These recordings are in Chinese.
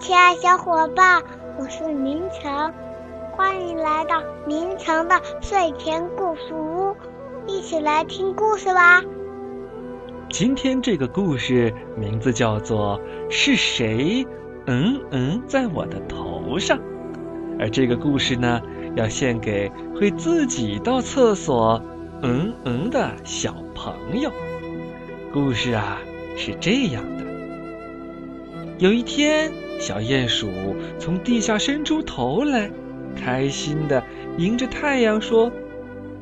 亲爱小伙伴，我是明成，欢迎来到明成的睡前故事屋，一起来听故事吧。今天这个故事名字叫做《是谁嗯嗯在我的头上》，而这个故事呢，要献给会自己到厕所嗯嗯的小朋友。故事啊是这样的：有一天。小鼹鼠从地下伸出头来，开心的迎着太阳说：“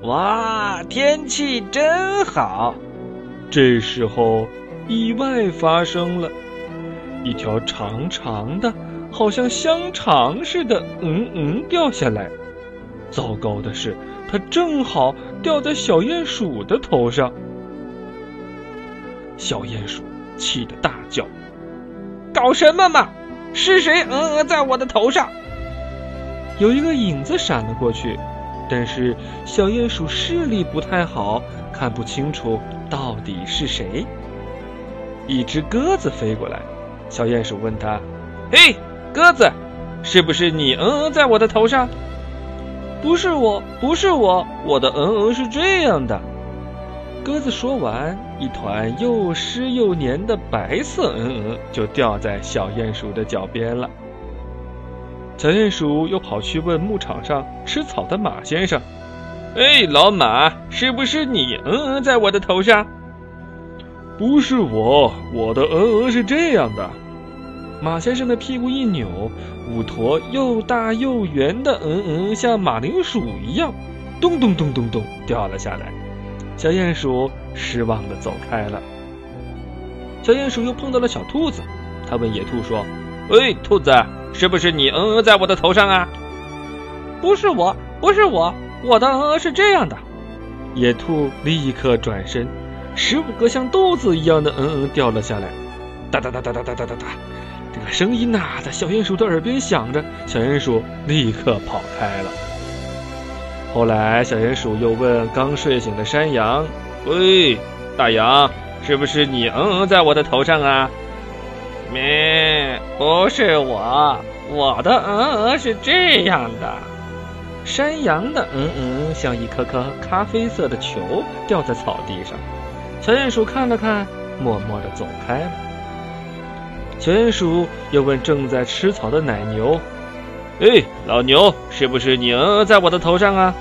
哇，天气真好！”这时候，意外发生了，一条长长的、好像香肠似的“嗯嗯”掉下来。糟糕的是，它正好掉在小鼹鼠的头上。小鼹鼠气得大叫：“搞什么嘛！”是谁？嗯嗯，在我的头上。有一个影子闪了过去，但是小鼹鼠视力不太好，看不清楚到底是谁。一只鸽子飞过来，小鼹鼠问他：“嘿，鸽子，是不是你？嗯嗯，在我的头上？”“不是我，不是我，我的嗯嗯是这样的。”鸽子说完，一团又湿又黏的白色嗯嗯就掉在小鼹鼠的脚边了。小鼹鼠又跑去问牧场上吃草的马先生：“哎，老马，是不是你嗯嗯在我的头上？”“不是我，我的嗯嗯是这样的。”马先生的屁股一扭，五坨又大又圆的嗯嗯像马铃薯一样，咚咚咚咚咚掉了下来。小鼹鼠失望的走开了。小鼹鼠又碰到了小兔子，他问野兔说：“喂，兔子，是不是你嗯嗯在我的头上啊？”“不是我，不是我，我的嗯嗯是这样的。”野兔立刻转身，十五个像豆子一样的嗯嗯掉了下来，哒哒哒哒哒哒哒哒哒，这个声音呐在小鼹鼠的耳边响着，小鼹鼠立刻跑开了。后来，小鼹鼠又问刚睡醒的山羊：“喂，大羊，是不是你嗯嗯在我的头上啊？”“咩，不是我，我的嗯嗯是这样的。”山羊的嗯嗯像一颗颗咖啡色的球掉在草地上。小鼹鼠看了看，默默的走开了。小鼹鼠又问正在吃草的奶牛。哎，老牛，是不是你嗯嗯在我的头上啊？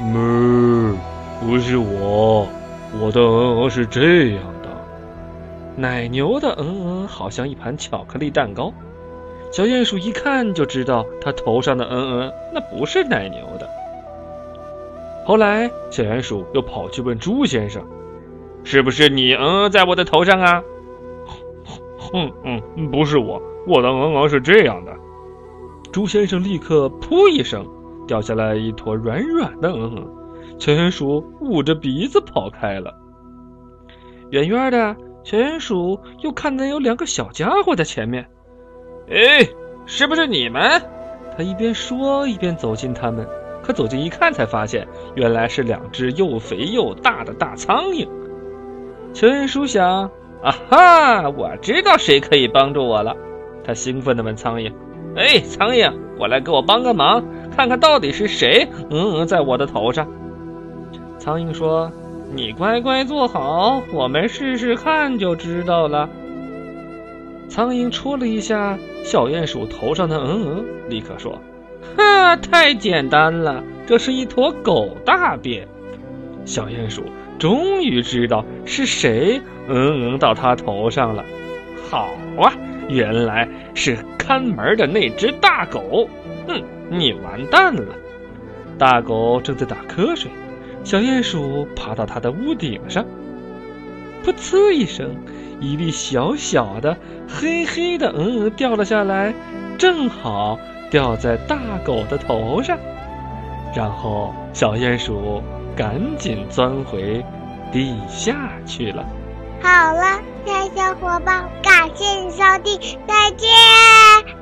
哞，不是我，我的嗯嗯是这样的。奶牛的嗯嗯好像一盘巧克力蛋糕。小鼹鼠一看就知道，它头上的嗯嗯那不是奶牛的。后来，小鼹鼠又跑去问猪先生：“是不是你嗯嗯在我的头上啊？”“哼嗯，不是我，我的嗯嗯是这样的。”猪先生立刻“噗”一声，掉下来一坨软软的嗯嗯，小鼹鼠捂着鼻子跑开了。远远的小鼹鼠又看见有两个小家伙在前面，哎，是不是你们？他一边说一边走近他们，可走近一看，才发现原来是两只又肥又大的大苍蝇。小鼹鼠想：啊哈，我知道谁可以帮助我了。他兴奋地问苍蝇。哎，苍蝇，过来给我帮个忙，看看到底是谁嗯嗯在我的头上。苍蝇说：“你乖乖坐好，我们试试看就知道了。”苍蝇戳了一下小鼹鼠头上的嗯嗯，立刻说：“哈，太简单了，这是一坨狗大便。”小鼹鼠终于知道是谁嗯嗯到他头上了。好啊！原来是看门的那只大狗，哼，你完蛋了！大狗正在打瞌睡，小鼹鼠爬到它的屋顶上，噗呲一声，一粒小小的黑黑的嗯嗯掉了下来，正好掉在大狗的头上，然后小鼹鼠赶紧钻回地下去了。好了，亲爱小伙伴，感谢你收听，再见。